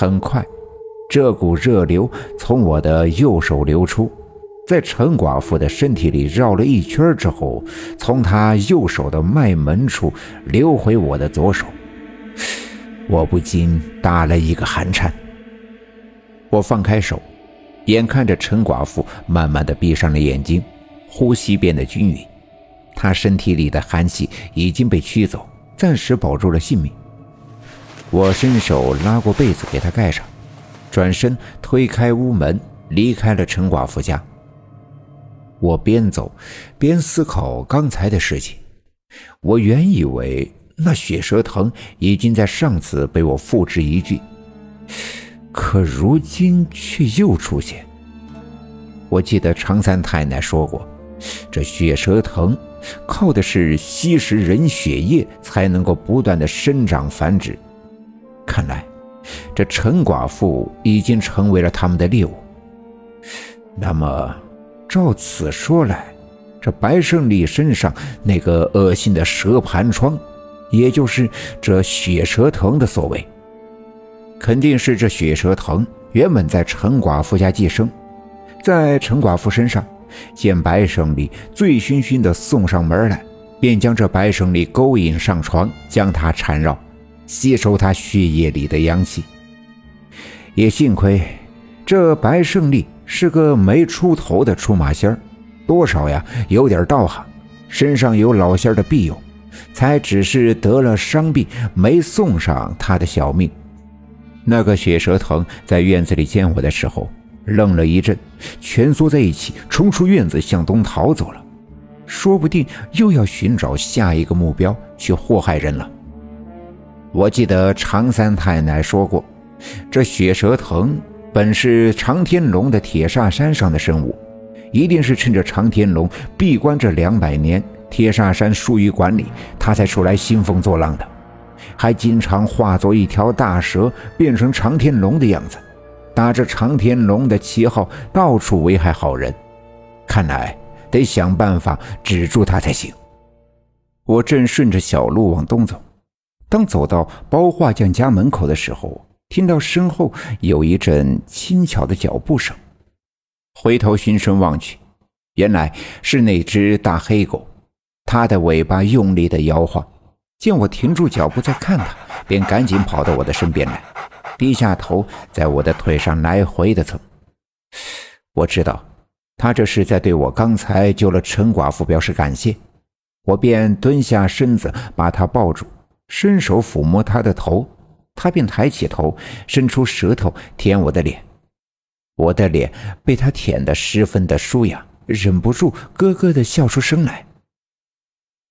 很快，这股热流从我的右手流出，在陈寡妇的身体里绕了一圈之后，从她右手的脉门处流回我的左手。我不禁打了一个寒颤。我放开手，眼看着陈寡妇慢慢的闭上了眼睛，呼吸变得均匀，她身体里的寒气已经被驱走，暂时保住了性命。我伸手拉过被子给她盖上，转身推开屋门，离开了陈寡妇家。我边走边思考刚才的事情。我原以为那血蛇藤已经在上次被我付之一炬，可如今却又出现。我记得常三太奶说过，这血蛇藤靠的是吸食人血液才能够不断的生长繁殖。看来，这陈寡妇已经成为了他们的猎物。那么，照此说来，这白胜利身上那个恶心的蛇盘疮，也就是这血蛇藤的所为。肯定是这血蛇藤原本在陈寡妇家寄生，在陈寡妇身上见白胜利醉醺醺的送上门来，便将这白胜利勾引上床，将他缠绕。吸收他血液里的阳气，也幸亏这白胜利是个没出头的出马仙儿，多少呀有点道行，身上有老仙的庇佑，才只是得了伤病，没送上他的小命。那个血蛇藤在院子里见我的时候，愣了一阵，蜷缩在一起，冲出院子向东逃走了，说不定又要寻找下一个目标去祸害人了。我记得常三太奶说过，这血蛇藤本是长天龙的铁煞山上的生物，一定是趁着长天龙闭关这两百年，铁煞山疏于管理，他才出来兴风作浪的，还经常化作一条大蛇，变成长天龙的样子，打着长天龙的旗号到处危害好人。看来得想办法止住他才行。我正顺着小路往东走。当走到包画匠家门口的时候，听到身后有一阵轻巧的脚步声，回头循声望去，原来是那只大黑狗，它的尾巴用力的摇晃，见我停住脚步在看它，便赶紧跑到我的身边来，低下头在我的腿上来回的蹭。我知道，它这是在对我刚才救了陈寡妇表示感谢，我便蹲下身子把它抱住。伸手抚摸他的头，他便抬起头，伸出舌头舔我的脸。我的脸被他舔得十分的舒雅，忍不住咯咯的笑出声来。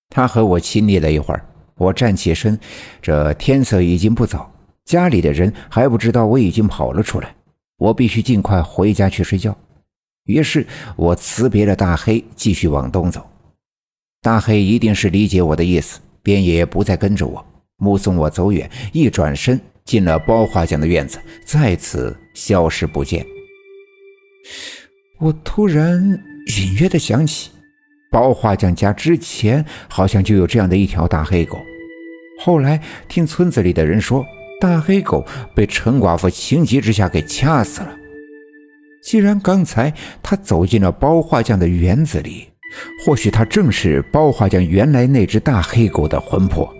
他和我亲昵了一会儿，我站起身。这天色已经不早，家里的人还不知道我已经跑了出来，我必须尽快回家去睡觉。于是我辞别了大黑，继续往东走。大黑一定是理解我的意思，便也不再跟着我。目送我走远，一转身进了包画匠的院子，再次消失不见。我突然隐约的想起，包画匠家之前好像就有这样的一条大黑狗。后来听村子里的人说，大黑狗被陈寡妇情急之下给掐死了。既然刚才他走进了包画匠的园子里，或许他正是包画匠原来那只大黑狗的魂魄。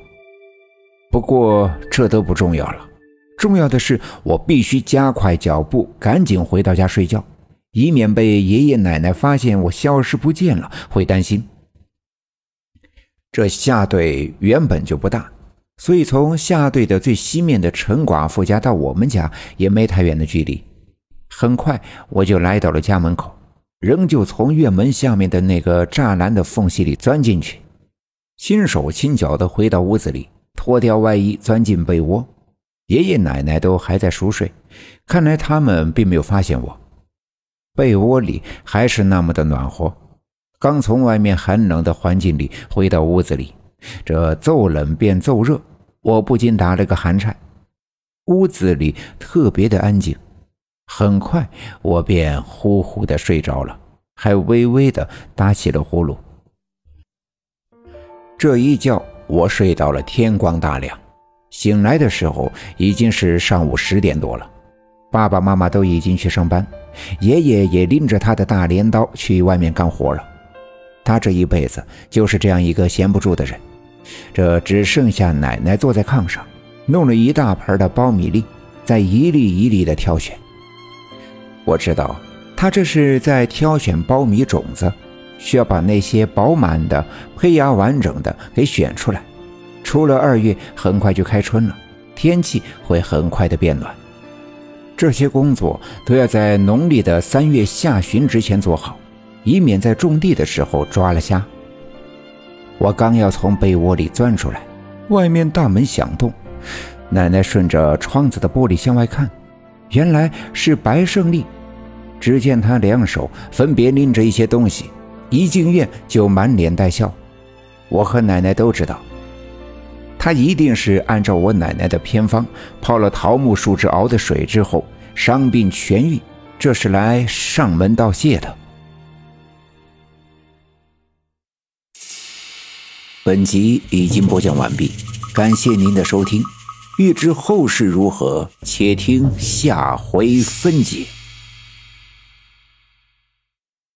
不过这都不重要了，重要的是我必须加快脚步，赶紧回到家睡觉，以免被爷爷奶奶发现我消失不见了，会担心。这下队原本就不大，所以从下队的最西面的陈寡妇家到我们家也没太远的距离。很快我就来到了家门口，仍旧从院门下面的那个栅栏的缝隙里钻进去，轻手轻脚地回到屋子里。脱掉外衣，钻进被窝。爷爷奶奶都还在熟睡，看来他们并没有发现我。被窝里还是那么的暖和。刚从外面寒冷的环境里回到屋子里，这骤冷变骤热，我不禁打了个寒颤。屋子里特别的安静，很快我便呼呼的睡着了，还微微的打起了呼噜。这一觉。我睡到了天光大亮，醒来的时候已经是上午十点多了。爸爸妈妈都已经去上班，爷爷也拎着他的大镰刀去外面干活了。他这一辈子就是这样一个闲不住的人。这只剩下奶奶坐在炕上，弄了一大盆的苞米粒，在一粒一粒的挑选。我知道，他这是在挑选苞米种子，需要把那些饱满的、胚芽完整的给选出来。出了二月，很快就开春了，天气会很快的变暖。这些工作都要在农历的三月下旬之前做好，以免在种地的时候抓了瞎。我刚要从被窝里钻出来，外面大门响动，奶奶顺着窗子的玻璃向外看，原来是白胜利。只见他两手分别拎着一些东西，一进院就满脸带笑。我和奶奶都知道，他一定是按照我奶奶的偏方泡了桃木树枝熬的水之后，伤病痊愈，这是来上门道谢的。本集已经播讲完毕，感谢您的收听。欲知后事如何，且听下回分解。